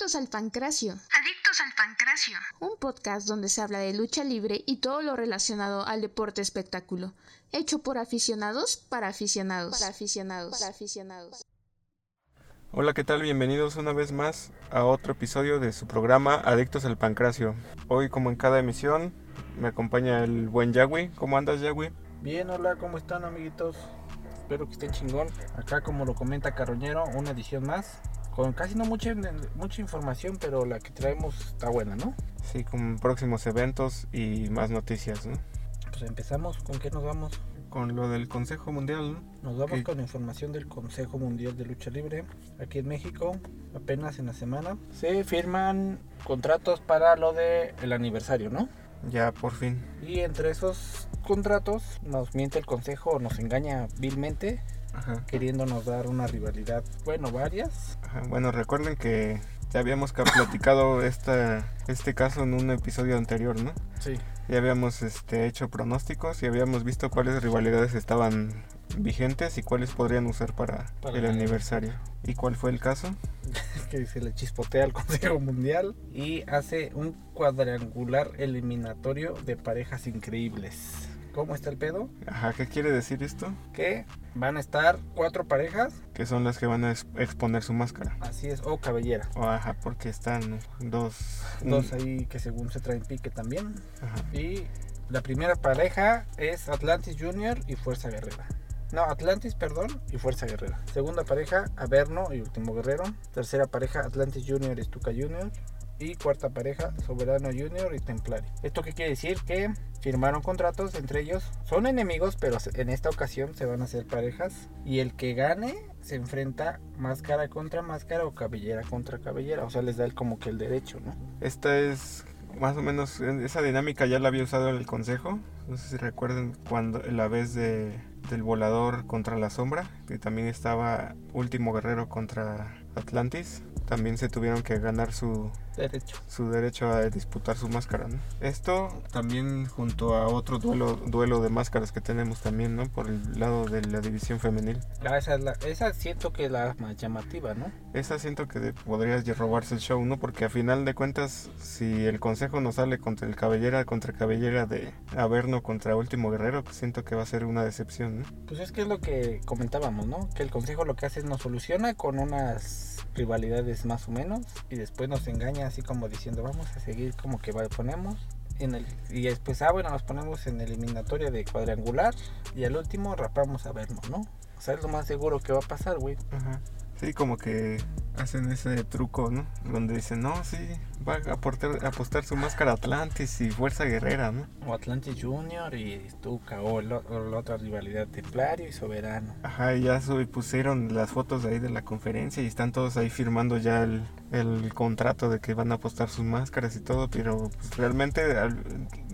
Adictos al Pancracio. Adictos al Pancracio. Un podcast donde se habla de lucha libre y todo lo relacionado al deporte espectáculo. Hecho por aficionados para aficionados. Para aficionados. Para aficionados. Hola, ¿qué tal? Bienvenidos una vez más a otro episodio de su programa Adictos al Pancracio. Hoy, como en cada emisión, me acompaña el buen Yagui. ¿Cómo andas, Yagui? Bien, hola, ¿cómo están, amiguitos? Espero que estén chingón. Acá, como lo comenta Carroñero, una edición más con casi no mucha, mucha información, pero la que traemos está buena, ¿no? Sí, con próximos eventos y más noticias, ¿no? Pues empezamos, ¿con qué nos vamos? Con lo del Consejo Mundial, ¿no? Nos vamos con información del Consejo Mundial de Lucha Libre. Aquí en México, apenas en la semana, se firman contratos para lo del el aniversario, ¿no? Ya, por fin. Y entre esos contratos nos miente el Consejo, nos engaña vilmente Ajá. queriéndonos dar una rivalidad, bueno, varias. Ajá. Bueno, recuerden que ya habíamos platicado esta, este caso en un episodio anterior, ¿no? Sí. Ya habíamos este, hecho pronósticos y habíamos visto cuáles rivalidades estaban vigentes y cuáles podrían usar para, para el aniversario. ¿Y cuál fue el caso? que se le chispotea al Consejo Mundial y hace un cuadrangular eliminatorio de parejas increíbles. ¿Cómo está el pedo? Ajá, ¿qué quiere decir esto? Que van a estar cuatro parejas. Que son las que van a exponer su máscara. Así es, o cabellera. O ajá, porque están dos. Dos ahí que según se traen pique también. Ajá. Y la primera pareja es Atlantis Junior y Fuerza Guerrera. No, Atlantis, perdón, y Fuerza Guerrera. Segunda pareja, Averno y Último Guerrero. Tercera pareja, Atlantis Junior y Stuka Junior y cuarta pareja Soberano Junior y Templari. ¿Esto qué quiere decir? Que firmaron contratos entre ellos. Son enemigos, pero en esta ocasión se van a hacer parejas. Y el que gane se enfrenta máscara contra máscara o cabellera contra cabellera. O sea, les da el, como que el derecho, ¿no? Esta es más o menos, esa dinámica ya la había usado el consejo. No sé si recuerden cuando la vez de, del volador contra la sombra, que también estaba Último Guerrero contra Atlantis también se tuvieron que ganar su derecho, su derecho a disputar su máscara. ¿no? Esto también junto a otro duelo, duelo de máscaras que tenemos también, ¿no? Por el lado de la división femenil. Ah, esa, es la, esa siento que es la más llamativa, ¿no? Esa siento que podrías robarse el show, ¿no? Porque a final de cuentas, si el consejo no sale contra el cabellera, contra cabellera de Averno contra Último Guerrero, pues siento que va a ser una decepción, ¿no? Pues es que es lo que comentábamos, ¿no? Que el consejo lo que hace es nos soluciona con unas rivalidades más o menos y después nos engaña así como diciendo vamos a seguir como que ponemos en el y después ah bueno nos ponemos en eliminatoria de cuadrangular y al último rapamos a vernos no o sea es lo más seguro que va a pasar güey. Sí como que hacen ese truco no donde dicen no sí va a aportar, apostar su máscara Atlantis y Fuerza Guerrera, ¿no? O Atlantis Junior y Stuka, o, la otra rivalidad Templario y Soberano. Ajá, y ya pusieron las fotos de ahí de la conferencia y están todos ahí firmando ya el, el contrato de que van a apostar sus máscaras y todo, pero pues, realmente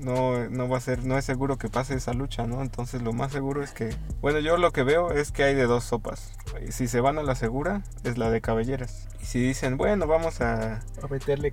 no, no va a ser, no es seguro que pase esa lucha, ¿no? Entonces lo más seguro es que, bueno, yo lo que veo es que hay de dos sopas. Si se van a la segura, es la de cabelleras. Y si dicen, bueno, vamos a... A meterle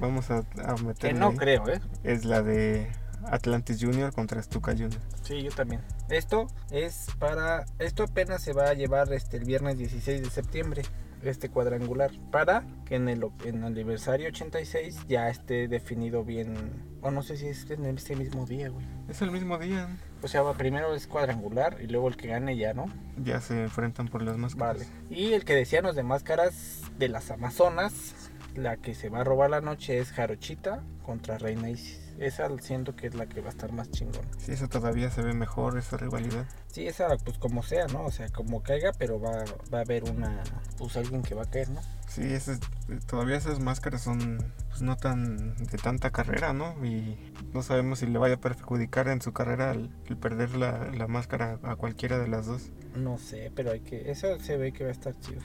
Vamos a, a meterle... Que no creo, ¿eh? Es la de Atlantis Junior contra Stuka Junior. Sí, yo también. Esto es para... Esto apenas se va a llevar este, el viernes 16 de septiembre este cuadrangular para que en el, en el aniversario 86 ya esté definido bien o no sé si es en este mismo día güey. Es el mismo día. O sea primero es cuadrangular y luego el que gane ya no ya se enfrentan por las máscaras. Vale. Y el que decíamos de máscaras de las amazonas la que se va a robar la noche es Jarochita contra Reina Isis esa siento que es la que va a estar más chingón. Sí, eso todavía se ve mejor, esa rivalidad. Sí, esa pues como sea, ¿no? O sea, como caiga, pero va, va a haber una, pues alguien que va a caer, ¿no? Sí, ese, todavía esas máscaras son pues, no tan de tanta carrera, ¿no? Y no sabemos si le vaya a perjudicar en su carrera el, el perder la, la, máscara a cualquiera de las dos. No sé, pero hay que, esa se ve que va a estar chido.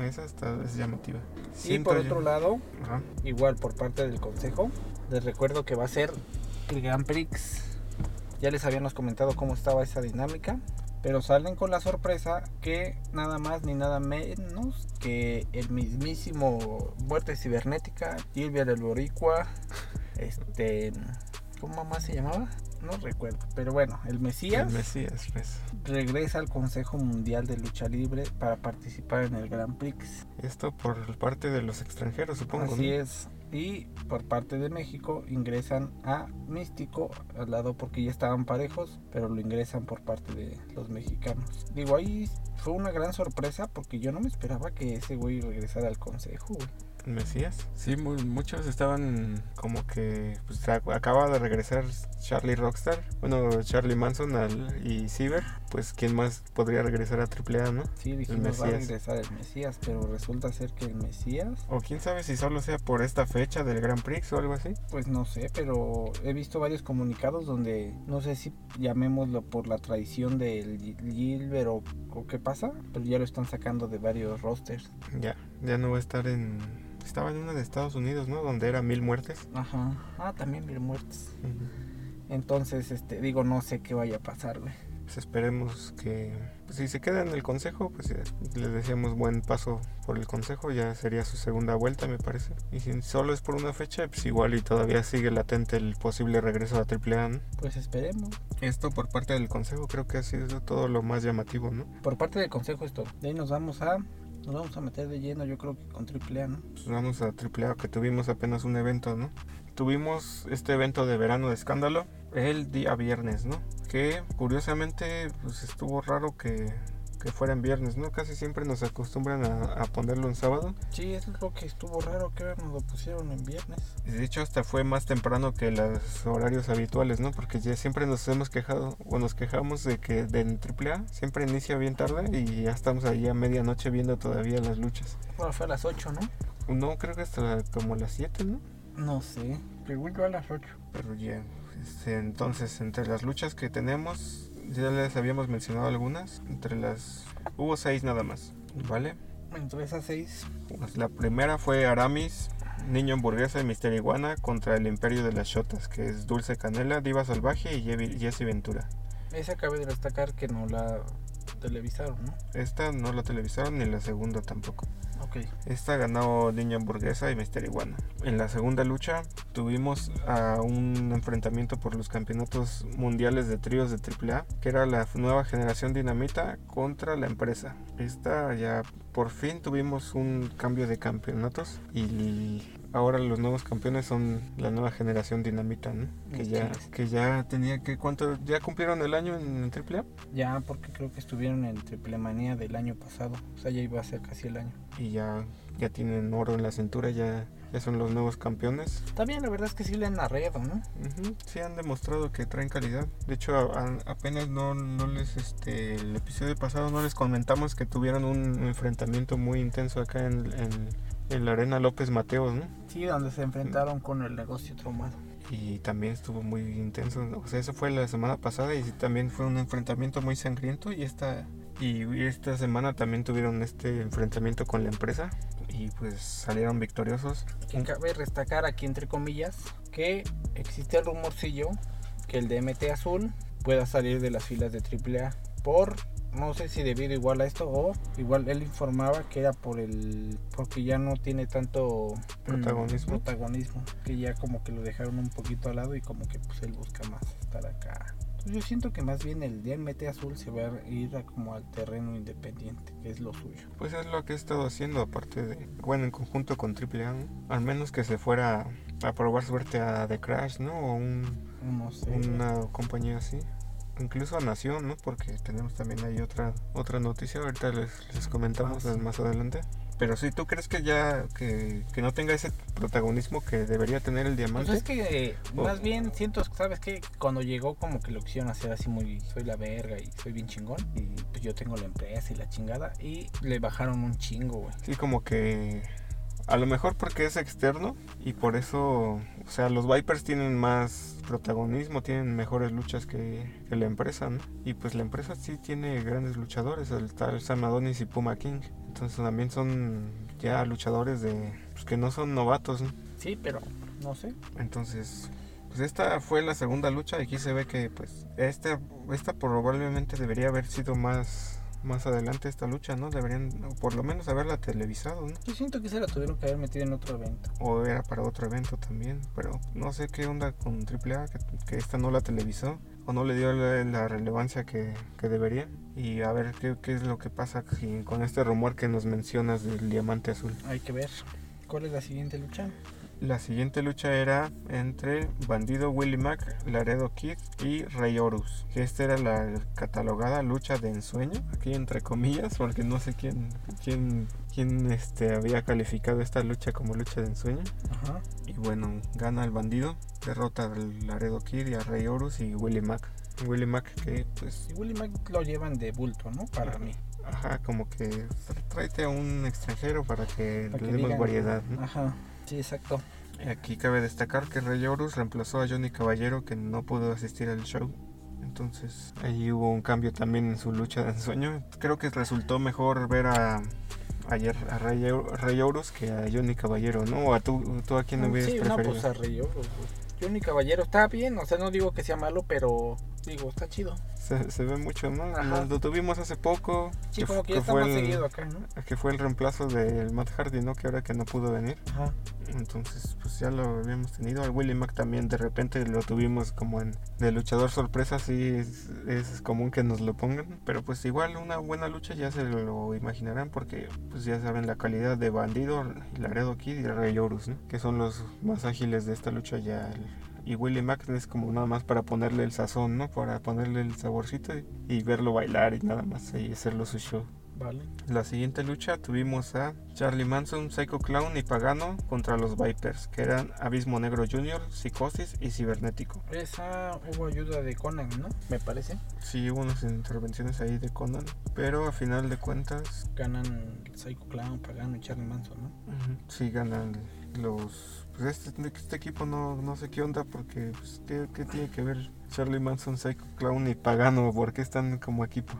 Esa está, es llamativa. Y por otro lado, Ajá. igual por parte del consejo, les recuerdo que va a ser el Grand Prix. Ya les habíamos comentado cómo estaba esa dinámica. Pero salen con la sorpresa que nada más ni nada menos que el mismísimo Muerte Cibernética, Silvia del Boricua, este, ¿cómo más se llamaba? No recuerdo. Pero bueno, el Mesías. El Mesías, pues. Regresa al Consejo Mundial de Lucha Libre para participar en el Grand Prix. Esto por parte de los extranjeros, supongo. Así es. Y por parte de México ingresan a Místico al lado porque ya estaban parejos, pero lo ingresan por parte de los mexicanos. Digo, ahí fue una gran sorpresa porque yo no me esperaba que ese güey regresara al consejo, güey. Mesías. Sí, muchos estaban como que pues, acaba de regresar Charlie Rockstar, bueno, Charlie Manson al, y Ciber, pues quién más podría regresar a AAA, ¿no? Sí, dijimos va a regresar el Mesías, pero resulta ser que el Mesías... O quién sabe si solo sea por esta fecha del Grand Prix o algo así. Pues no sé, pero he visto varios comunicados donde no sé si llamémoslo por la traición del Gilbert o, o qué pasa, pero ya lo están sacando de varios rosters. Ya, ya no va a estar en estaba en una de Estados Unidos, ¿no? Donde era mil muertes. Ajá. Ah, también mil muertes. Entonces, este, digo, no sé qué vaya a pasar, güey. Pues esperemos que pues, si se queda en el consejo, pues eh, le decíamos buen paso por el consejo, ya sería su segunda vuelta, me parece. Y si solo es por una fecha, pues igual y todavía sigue latente el posible regreso a AAA, ¿no? Pues esperemos. Esto por parte del consejo creo que ha sido todo lo más llamativo, ¿no? Por parte del consejo esto. De ahí nos vamos a nos vamos a meter de lleno, yo creo que con AAA, ¿no? Pues vamos a AAA, que tuvimos apenas un evento, ¿no? Tuvimos este evento de verano de escándalo el día viernes, ¿no? Que curiosamente pues estuvo raro que que fuera en viernes, ¿no? Casi siempre nos acostumbran a, ponerlo en sábado. Sí, eso es lo que estuvo raro, que nos lo pusieron en viernes. De hecho, hasta fue más temprano que los horarios habituales, ¿no? Porque ya siempre nos hemos quejado, o nos quejamos de que en AAA siempre inicia bien tarde y ya estamos ahí a medianoche viendo todavía las luchas. Bueno, fue a las 8, ¿no? No, creo que hasta como las 7, ¿no? No sé, pregunto a las 8. Pero ya, este, entonces, entre las luchas que tenemos, ya les habíamos mencionado algunas. Entre las. Hubo seis nada más. ¿Vale? Entre esas seis. Pues la primera fue Aramis, Niño Hamburguesa y Mister Iguana contra el Imperio de las Shotas, que es Dulce Canela, Diva Salvaje y Jesse Ventura. Esa cabe de destacar que no la televisaron, ¿no? Esta no la televisaron ni la segunda tampoco. Esta ganó Niña Hamburguesa y Mister Iguana. En la segunda lucha tuvimos un enfrentamiento por los campeonatos mundiales de tríos de AAA, que era la nueva generación Dinamita contra la empresa. Esta ya por fin tuvimos un cambio de campeonatos y ahora los nuevos campeones son la nueva generación Dinamita, ¿no? Que ya, que ya tenía que, ¿cuánto? ¿Ya cumplieron el año en, AAA? Ya, porque creo que estuvieron en Triple Manía del año pasado, o sea, ya iba a ser casi el año. Y ya, ya tienen oro en la cintura, ya, ya son los nuevos campeones. También la verdad es que sí le han arreado, ¿no? Sí han demostrado que traen calidad. De hecho, apenas no, no les, este, el episodio pasado no les comentamos que tuvieron un enfrentamiento muy intenso acá en, en en la Arena López Mateos, ¿no? Sí, donde se enfrentaron con el negocio traumado. Y también estuvo muy intenso. O sea, eso fue la semana pasada y también fue un enfrentamiento muy sangriento. Y esta, y esta semana también tuvieron este enfrentamiento con la empresa. Y pues salieron victoriosos. Que cabe destacar aquí, entre comillas, que existe el rumorcillo que el DMT azul pueda salir de las filas de AAA por no sé si debido igual a esto o igual él informaba que era por el porque ya no tiene tanto mm, protagonismo. protagonismo que ya como que lo dejaron un poquito al lado y como que pues él busca más estar acá. Yo siento que más bien el DMT azul se va a ir a como al terreno independiente que es lo suyo. Pues es lo que he estado haciendo aparte de bueno en conjunto con Triple A al menos que se fuera a probar suerte a The Crash no o un, no sé, una compañía así incluso a Nación, ¿no? Porque tenemos también ahí otra otra noticia, ahorita les, les comentamos ah, más adelante. Pero si tú crees que ya que, que, no tenga ese protagonismo que debería tener el diamante. Pues es que más bien siento, ¿sabes que Cuando llegó como que lo quisieron hacer así muy, soy la verga y soy bien chingón. Y pues yo tengo la empresa y la chingada. Y le bajaron un chingo, güey. Sí, como que a lo mejor porque es externo y por eso, o sea, los Vipers tienen más protagonismo, tienen mejores luchas que, la empresa, ¿no? Y pues la empresa sí tiene grandes luchadores, el tal Sam Adonis y Puma King. Entonces también son ya luchadores de pues, que no son novatos, ¿no? Sí, pero no sé. Entonces, pues esta fue la segunda lucha y aquí se ve que pues esta, esta probablemente debería haber sido más más adelante esta lucha, ¿no? Deberían por lo menos haberla televisado, ¿no? Yo siento que se la tuvieron que haber metido en otro evento. O era para otro evento también, pero no sé qué onda con AAA, que, que esta no la televisó o no le dio la, relevancia que, que, debería. Y a ver qué, qué es lo que pasa con este rumor que nos mencionas del diamante azul. Hay que ver. ¿Cuál es la siguiente lucha? La siguiente lucha era entre Bandido Willie Mac, Laredo Kid y Rey Horus. Que esta era la catalogada lucha de ensueño, aquí entre comillas, porque no sé quién, quién, quién este, había calificado esta lucha como lucha de ensueño. Y bueno, gana el bandido, derrota al Laredo Kid y a Rey Horus y Willie Mac. Willie Mac que pues... Y Willie Mac lo llevan de bulto, ¿no? Para mí. Ajá, como que tráete a un extranjero para que le demos variedad. Ajá. Sí, exacto. Aquí cabe destacar que Rey Horus reemplazó a Johnny Caballero que no pudo asistir al show. Entonces ahí hubo un cambio también en su lucha de ensueño. Creo que resultó mejor ver a ayer a Rey, Rey Horus que a Johnny Caballero, ¿no? ¿O a tú, tú a quién hubieras sí, preferido? No, pues a Rey Horus. Johnny Caballero está bien, o sea, no digo que sea malo, pero digo, está chido. Se, ve mucho, ¿no? Lo tuvimos hace poco. Sí, que, como que, ya está más seguido acá, ¿no? Que fue el reemplazo del Matt Hardy, ¿no? Que ahora que no pudo venir. Ajá. Entonces, pues ya lo habíamos tenido. Al Willie Mac también de repente lo tuvimos como en de luchador sorpresa, sí es, es, común que nos lo pongan. Pero pues igual una buena lucha ya se lo imaginarán porque pues ya saben la calidad de Bandido, Laredo Kid y Rey Horus, ¿no? Que son los más ágiles de esta lucha ya y Willie Mack es como nada más para ponerle el sazón, ¿no? Para ponerle el saborcito y, verlo bailar y nada más y hacerlo su show. Vale. La siguiente lucha tuvimos a Charlie Manson, Psycho Clown y Pagano contra los Vipers, que eran Abismo Negro Jr., Psicosis y Cibernético. Esa hubo ayuda de Conan, ¿no? Me parece. Sí, hubo unas intervenciones ahí de Conan, pero a final de cuentas... Ganan Psycho Clown, Pagano y Charlie Manson, ¿no? Sí, ganan los pues este, este, equipo no, no sé qué onda porque pues, ¿qué, tiene que ver Charlie Manson, Psycho Clown y Pagano? ¿Por qué están como equipo?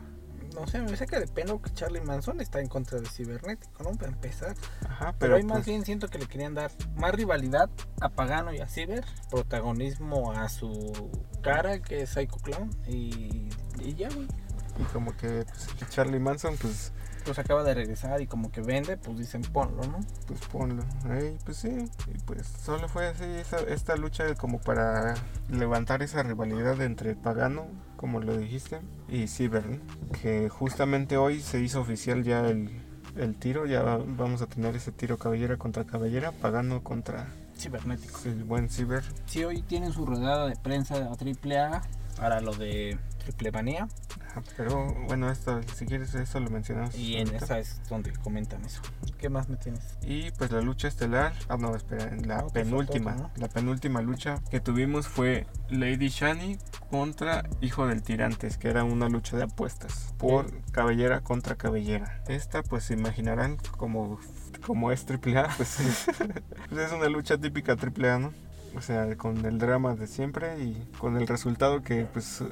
No sé, me saca de pena que Charlie Manson está en contra de Cibernético, ¿no? Para empezar. Ajá, pero, ahí más pues bien siento que le querían dar más rivalidad a Pagano y a Ciber, protagonismo a su cara que es Psycho Clown y, y ya, güey. Y como que pues, Charlie Manson, pues pues acaba de regresar y como que vende, pues dicen ponlo, ¿no? Pues ponlo. pues sí, y pues solo fue así esta lucha como para levantar esa rivalidad entre Pagano, como lo dijiste, y Ciber, que justamente hoy se hizo oficial ya el, el tiro, ya vamos a tener ese tiro cabellera contra cabellera, Pagano contra Cibernético. El buen Ciber. Sí, hoy tienen su rodada de prensa a AAA para lo de Triple Manía. Pero bueno, esto, si quieres eso lo mencionamos. Y en esa es donde comentan eso. ¿Qué más me tienes? Y pues la lucha estelar, ah no, espera, la penúltima, la penúltima lucha que tuvimos fue Lady Shani contra Hijo del Tirantes, que era una lucha de apuestas por cabellera contra cabellera. Esta pues se imaginarán como como es AAA, pues, pues es una lucha típica AAA, ¿no? O sea, con el drama de siempre y con el resultado que pues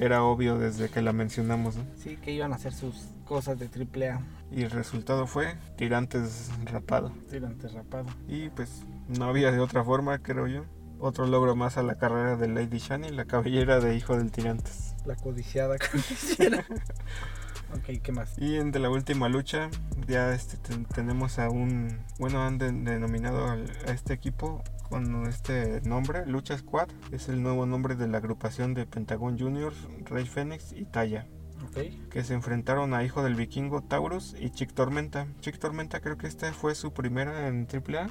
era obvio desde que la mencionamos. ¿no? Sí, que iban a hacer sus cosas de triple A. Y el resultado fue Tirantes rapado. Tirantes rapado. Y pues no había de otra forma, creo yo. Otro logro más a la carrera de Lady Shani, la cabellera de Hijo del Tirantes. La codiciada codiciada. ok, ¿qué más? Y en de la última lucha, ya este, tenemos a un. Bueno, han denominado a este equipo con este nombre, Lucha Squad, es el nuevo nombre de la agrupación de Pentagon Juniors, Rey Fénix y Taya. Que se enfrentaron a Hijo del Vikingo, Taurus y Chick Tormenta. Chick Tormenta creo que esta fue su primera en AAA.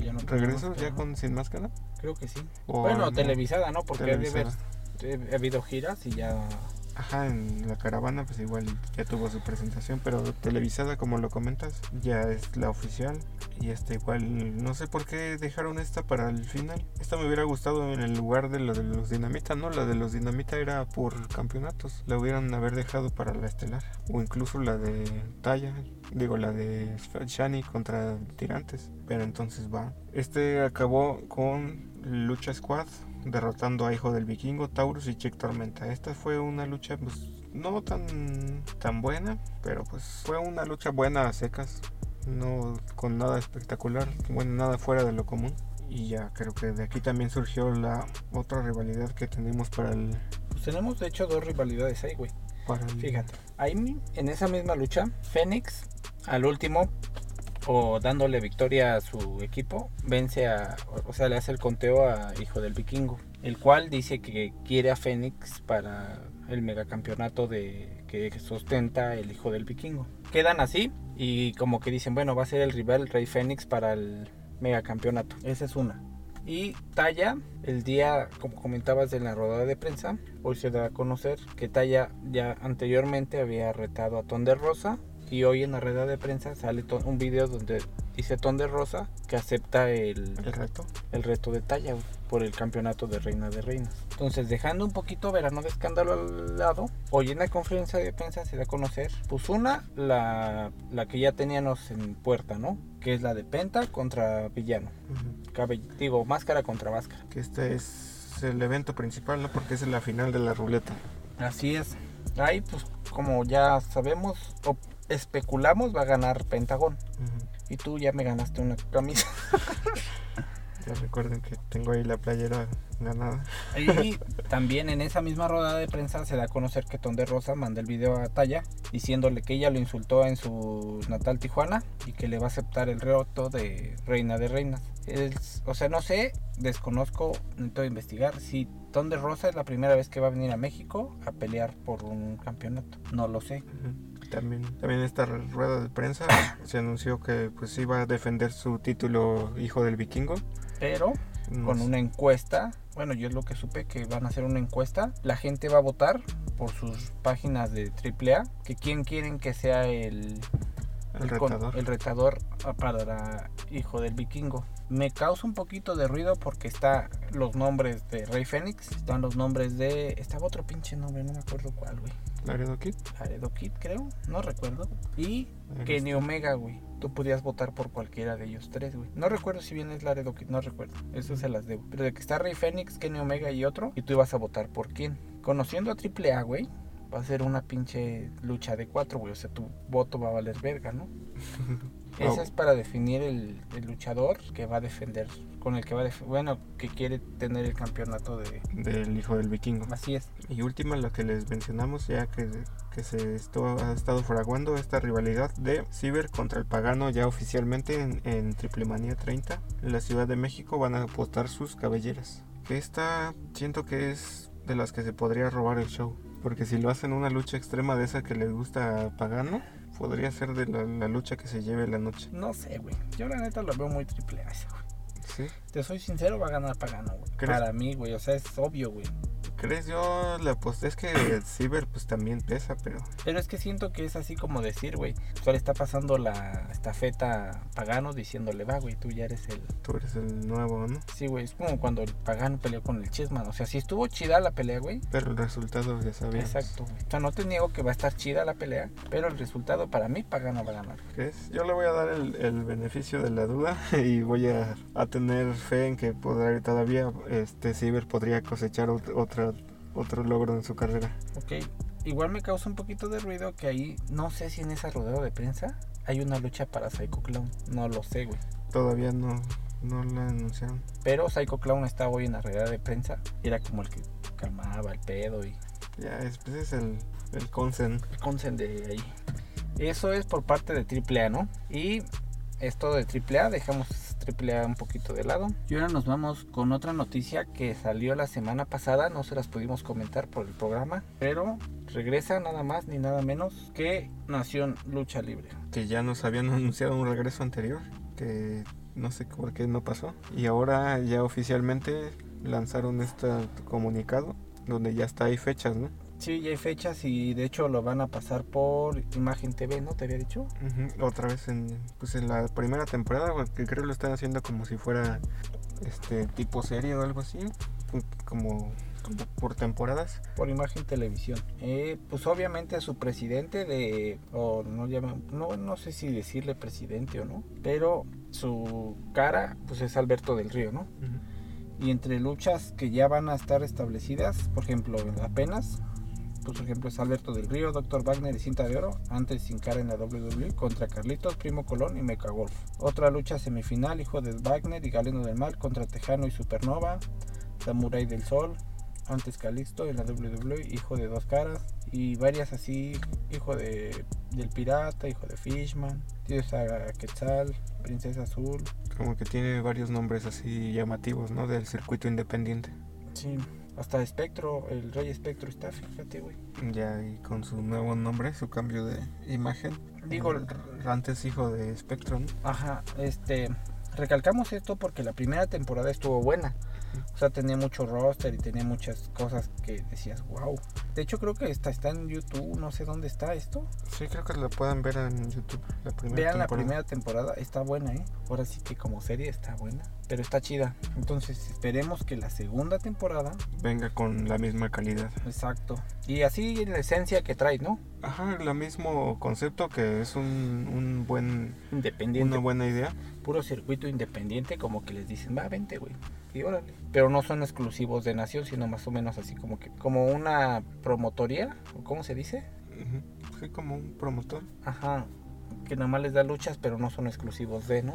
Ya ¿Regreso ya con Sin Máscara? Creo que sí. bueno, televisada, ¿no? Porque ha habido giras y ya Ajá, en la caravana pues igual ya tuvo su presentación, pero televisada como lo comentas, ya es la oficial. Y esta igual, no sé por qué dejaron esta para el final. Esta me hubiera gustado en el lugar de lo de los dinamita, ¿no? La de los dinamita era por campeonatos. La hubieran haber dejado para la estelar. O incluso la de Talla, digo la de Shani contra Tirantes. Pero entonces va. Este acabó con Lucha Squad derrotando a Hijo del Vikingo, Taurus y Chick Tormenta. Esta fue una lucha pues no tan tan buena, pero pues fue una lucha buena a secas, no con nada espectacular, bueno, nada fuera de lo común. Y ya creo que de aquí también surgió la otra rivalidad que tenemos para el... Pues tenemos de hecho dos rivalidades ahí, güey. Fíjate, ahí en esa misma lucha, Fénix al último o dándole victoria a su equipo, vence a, o sea, le hace el conteo a Hijo del Vikingo, el cual dice que quiere a Fénix para el megacampeonato de que sustenta el Hijo del Vikingo. Quedan así y como que dicen, bueno, va a ser el rival Rey Fénix para el megacampeonato. Esa es una. Y Talla, el día, como comentabas en la rodada de prensa, hoy se da a conocer que Talla ya anteriormente había retado a Ton de Rosa y hoy en la rueda de prensa sale un video donde dice Ton de Rosa que acepta el, reto el reto de talla por el campeonato de Reina de Reinas. Entonces, dejando un poquito verano de escándalo al lado, hoy en la conferencia de prensa se da a conocer, pues una, la, la que ya teníamos en puerta, ¿no? Que es la de Penta contra Villano. digo, máscara contra máscara. Que este es el evento principal, ¿no? Porque es la final de la ruleta. Así es. Ahí, pues, como ya sabemos, especulamos va a ganar Pentagón. Y tú ya me ganaste una camisa. ya recuerden que tengo ahí la playera ganada. Y también en esa misma rodada de prensa se da a conocer que Ton de Rosa manda el video a Talla diciéndole que ella lo insultó en su natal Tijuana y que le va a aceptar el reto de Reina de Reinas. o sea, no sé, desconozco, necesito investigar si Ton de Rosa es la primera vez que va a venir a México a pelear por un campeonato. No lo sé. También, también esta rueda de prensa se anunció que pues iba a defender su título Hijo del Vikingo. Pero con una encuesta, bueno, yo es lo que supe que van a hacer una encuesta. La gente va a votar por sus páginas de AAA que quién quieren que sea el el, retador. el retador para Hijo del Vikingo. Me causa un poquito de ruido porque está los nombres de Rey Fénix, están los nombres de estaba otro pinche nombre, no me acuerdo cuál, güey. Laredo Kid. Laredo Kid, creo. No recuerdo. Y Kenny Omega, güey. Tú podías votar por cualquiera de ellos tres, güey. No recuerdo si bien es Laredo Kid, no recuerdo. Eso se las debo. Pero de que está Rey Fénix, Kenny Omega y otro. Y tú ibas a votar por quién. Conociendo a AAA, güey. Va a ser una pinche lucha de cuatro, güey. O sea, tu voto va a valer verga, ¿no? Esa es para definir el, luchador que va a defender, con el que va a bueno, que quiere tener el campeonato de... Del hijo del vikingo. Así es. Y última, lo que les mencionamos ya que, que se ha estado fraguando esta rivalidad de Ciber contra el Pagano ya oficialmente en, en Triple Manía 30. En la Ciudad de México van a apostar sus cabelleras. Esta siento que es de las que se podría robar el show. Porque si lo hacen una lucha extrema de esa que les gusta a Pagano, podría ser de la, lucha que se lleve la noche. No sé, güey. Yo la neta lo veo muy triple A ese, güey. ¿Sí? Te soy sincero, va a ganar Pagano, güey. Para mí, güey. O sea, es obvio, güey. ¿Crees? Yo la aposté. Es que el Ciber pues también pesa, pero. Pero es que siento que es así como decir, güey. Solo está pasando la estafeta Pagano diciéndole, va, güey, tú ya eres el. Tú eres el nuevo, ¿no? Sí, güey. Es como cuando el Pagano peleó con el Chessman. O sea, si estuvo chida la pelea, güey. Pero el resultado ya sabía. Exacto, güey. O sea, no te niego que va a estar chida la pelea. Pero el resultado para mí, Pagano va a ganar. ¿Crees? Yo le voy a dar el, beneficio de la duda y voy a, a tener fe en que podrá, todavía este Ciber podría cosechar otra otro logro en su carrera. Ok, igual me causa un poquito de ruido que ahí, no sé si en esa rodeo de prensa hay una lucha para Psycho Clown. No lo sé, güey. Todavía no, no la anunciaron. Pero Psycho Clown está hoy en la rueda de prensa. Era como el que calmaba el pedo y... Ya, es, pues es el, el consen. El consen de ahí. Eso es por parte de AAA, ¿no? Y esto de AAA, dejamos AAA un poquito de lado. Y ahora nos vamos con otra noticia que salió la semana pasada, no se las pudimos comentar por el programa, pero regresa nada más ni nada menos que Nación Lucha Libre. Que ya nos habían anunciado un regreso anterior, que no sé por qué no pasó. Y ahora ya oficialmente lanzaron este comunicado donde ya está ahí fechas, ¿no? Sí, ya hay fechas y de hecho lo van a pasar por Imagen TV, ¿no? ¿Te había dicho? Otra vez en, pues en la primera temporada, que creo lo están haciendo como si fuera este tipo serie o algo así, como, por temporadas. Por Imagen Televisión. Eh, pues obviamente a su presidente de, o no llaman, no, no sé si decirle presidente o no, pero su cara pues es Alberto del Río, ¿no? Y entre luchas que ya van a estar establecidas, por ejemplo, apenas pues, por ejemplo es Alberto del Río, Dr. Wagner y Cinta de Oro, antes sin cara en la WWE contra Carlitos, Primo Colón y Mecha Golf. Otra lucha semifinal, Hijo de Wagner y Galeno del Mal contra Tejano y Supernova, Samurai del Sol, antes Calixto en la WWE, Hijo de Dos Caras y varias así, hijo de del pirata, hijo de Fishman, tienes a Quetzal, Princesa Azul. Como que tiene varios nombres así llamativos, ¿no? Del circuito independiente. Sí, hasta Espectro, el Rey Espectro está, fíjate, güey. Ya, y con su nuevo nombre, su cambio de imagen. Digo, antes hijo de Espectro, ¿no? Ajá, este, recalcamos esto porque la primera temporada estuvo buena. O sea, tenía mucho roster y tenía muchas cosas que decías, wow. De hecho, creo que está, está en YouTube, no sé dónde está esto. Sí, creo que lo pueden ver en YouTube. La primera Vean la primera temporada, está buena, ¿eh? Ahora sí que como serie está buena, pero está chida. Entonces, esperemos que la segunda temporada venga con la misma calidad. Exacto. Y así la esencia que trae, ¿no? Ajá, el mismo concepto que es un, un buen... Independiente. Una buena idea. Puro circuito independiente, como que les dicen, va, vente, güey y órale. Pero no son exclusivos de Nación, sino más o menos así como que como una promotoría, ¿cómo se dice? Sí, como un promotor. Ajá, que nada más les da luchas, pero no son exclusivos de, ¿no?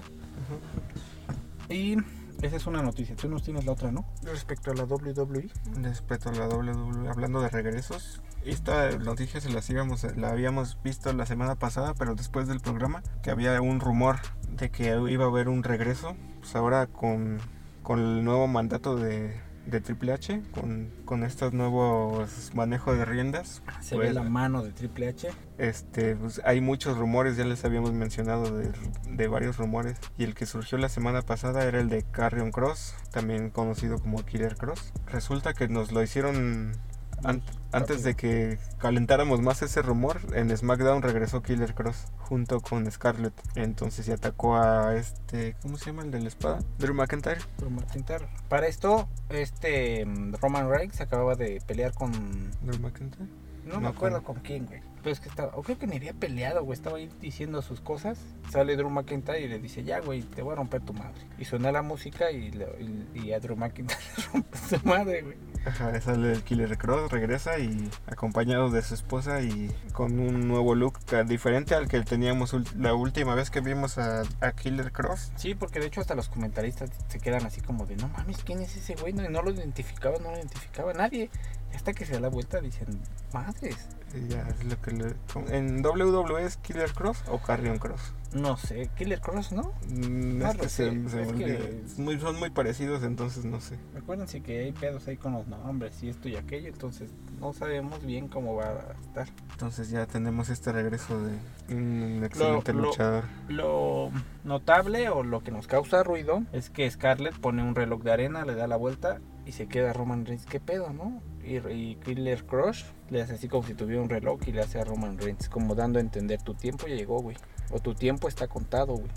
Y esa es una noticia. Tú nos tienes la otra, ¿no? Respecto a la WWE. Respecto a la WWE, hablando de regresos. Esta noticia se las íbamos, la habíamos visto la semana pasada, pero después del programa, que había un rumor de que iba a haber un regreso. Pues ahora con con el nuevo mandato de, de Triple H, con, con estos nuevos manejos de riendas. Se ve pues, la mano de Triple H. Este, pues, hay muchos rumores, ya les habíamos mencionado de, de, varios rumores. Y el que surgió la semana pasada era el de Carrion Cross, también conocido como Killer Cross. Resulta que nos lo hicieron antes de que calentáramos más ese rumor, en SmackDown regresó Killer Cross junto con Scarlett. Entonces se atacó a este, ¿cómo se llama el de la espada? Drew McIntyre. Drew McIntyre. Para esto, este mm, Roman Reigns acababa de pelear con Drew McIntyre. No, me acuerdo con quién, güey. Pero es que estaba, o creo que ni había peleado, güey. Estaba ahí diciendo sus cosas. Sale Drew McIntyre y le dice, ya, güey, te voy a romper tu madre. Y suena la música y, y a Drew McIntyre le rompe su madre, güey. Ajá, sale el Killer Cross, regresa y acompañado de su esposa y con un nuevo look diferente al que teníamos la última vez que vimos a, Killer Cross. Sí, porque de hecho hasta los comentaristas se quedan así como de, no mames, ¿quién es ese güey? No, no lo identificaba, no lo identificaba nadie. Hasta que se da la vuelta dicen, madres. Ya, es lo que le... ¿En WWE es Killer Cross o Carrion Cross? No sé, Killer Cross, ¿no? Mm, no, se, muy, son muy parecidos, entonces no sé. Acuérdense que hay pedos ahí con los nombres y esto y aquello, entonces no sabemos bien cómo va a estar. Entonces ya tenemos este regreso de un excelente luchador. Lo, notable o lo que nos causa ruido es que Scarlett pone un reloj de arena, le da la vuelta y se queda Roman Reigns. ¿Qué pedo, no? Y, y Killer Crush le hace así como si tuviera un reloj y le hace a Roman Reigns, como dando a entender tu tiempo ya llegó, güey. O tu tiempo está contado, güey.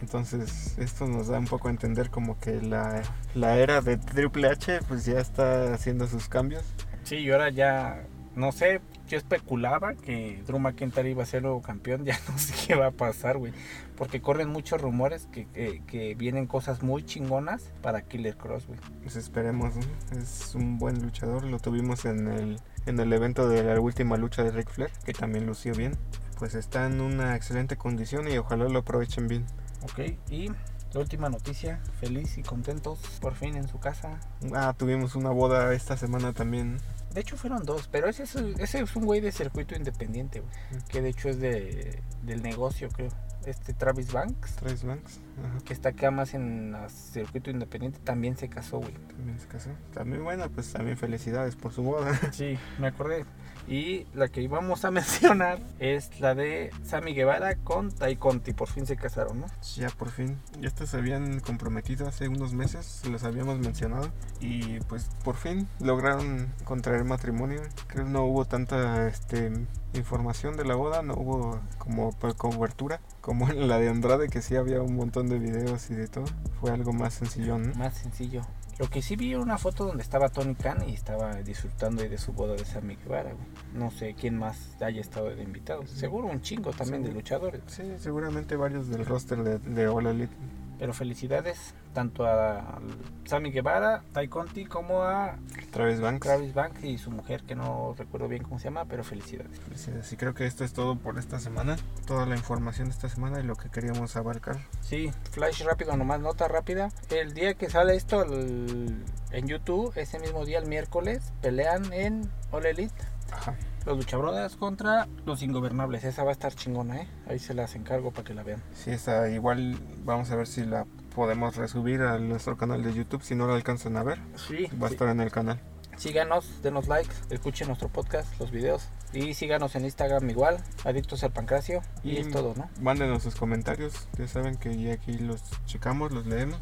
Entonces, esto nos da un poco a entender como que la, la era de Triple H pues ya está haciendo sus cambios. Sí, y ahora ya, no sé, yo especulaba que Drew McIntyre iba a ser nuevo campeón, ya no sé qué va a pasar, güey. Porque corren muchos rumores que, que, vienen cosas muy chingonas para Killer Cross, güey. Pues esperemos, ¿no? Es un buen luchador, lo tuvimos en el, en el evento de la última lucha de Ric Flair, que también lució bien pues está en una excelente condición y ojalá lo aprovechen bien. Ok, y la última noticia, feliz y contentos por fin en su casa. Ah, tuvimos una boda esta semana también. De hecho fueron dos, pero ese es, ese es un güey de circuito independiente, que de hecho es de, del negocio, creo este Travis Banks. Travis Banks. Que está acá más en el circuito independiente, también se casó, güey. También se casó. También, bueno, pues también felicidades por su boda. Sí, me acordé. Y la que íbamos a mencionar es la de Sammy Guevara con Tai Conti. Por fin se casaron, ¿no? Ya, por fin. Ya estos se habían comprometido hace unos meses, los habíamos mencionado. Y pues por fin lograron contraer matrimonio. Creo que no hubo tanta este, información de la boda, no hubo como cobertura como en la de Andrade que sí había un montón de videos y de todo. Fue algo más sencillo, ¿no? Más sencillo. Lo que sí vi una foto donde estaba Tony Khan y estaba disfrutando de su boda de Sammy Guevara. No sé quién más haya estado de invitados. Seguro un chingo también de luchadores. Sí, seguramente varios del roster de, de All Elite. Pero felicidades tanto a Sammy Guevara, Tai Conti, como a Travis Banks. Travis Banks y su mujer, que no recuerdo bien cómo se llama, pero felicidades. Felicidades. Y creo que esto es todo por esta semana. Toda la información de esta semana y lo que queríamos abarcar. Sí, flash rápido, nomás nota rápida. El día que sale esto en YouTube, ese mismo día, el miércoles, pelean en All Elite. Ajá Los luchabrothers contra los ingobernables. Esa va a estar chingona, ¿eh? Ahí se las encargo para que la vean. Sí, esa igual vamos a ver si la podemos resubir a nuestro canal de YouTube si no la alcanzan a ver. Sí. Va a estar en el canal. Síganos, denos likes, escuchen nuestro podcast, los videos. Y síganos en Instagram igual, Adictos al Pancracio. Y, es todo, ¿no? Mándenos sus comentarios. Ya saben que ya aquí los checamos, los leemos.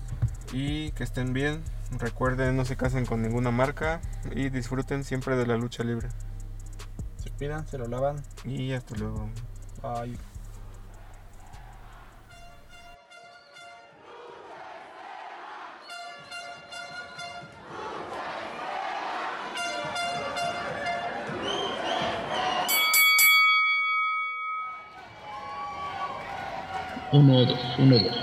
Y que estén bien. Recuerden, no se casen con ninguna marca. Y disfruten siempre de la lucha libre. Se cuidan, se lo lavan. Y hasta luego. Bye. Uno, dos, uno, dos.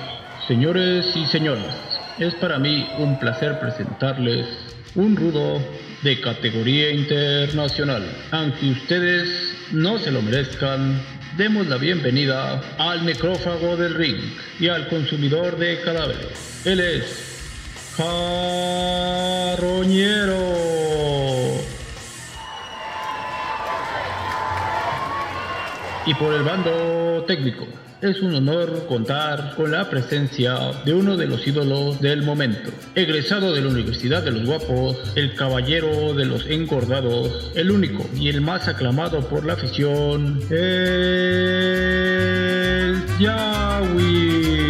Señores y señoras, es para mí un placer presentarles un rudo de categoría internacional. Aunque ustedes no se lo merezcan, demos la bienvenida al necrófago del ring y al consumidor de cadáveres. Él es Carroñero. Y por el bando técnico, es un honor contar con la presencia de uno de los ídolos del momento. Egresado de la Universidad de los Guapos, el caballero de los engordados, el único y el más aclamado por la afición, el Yahweh.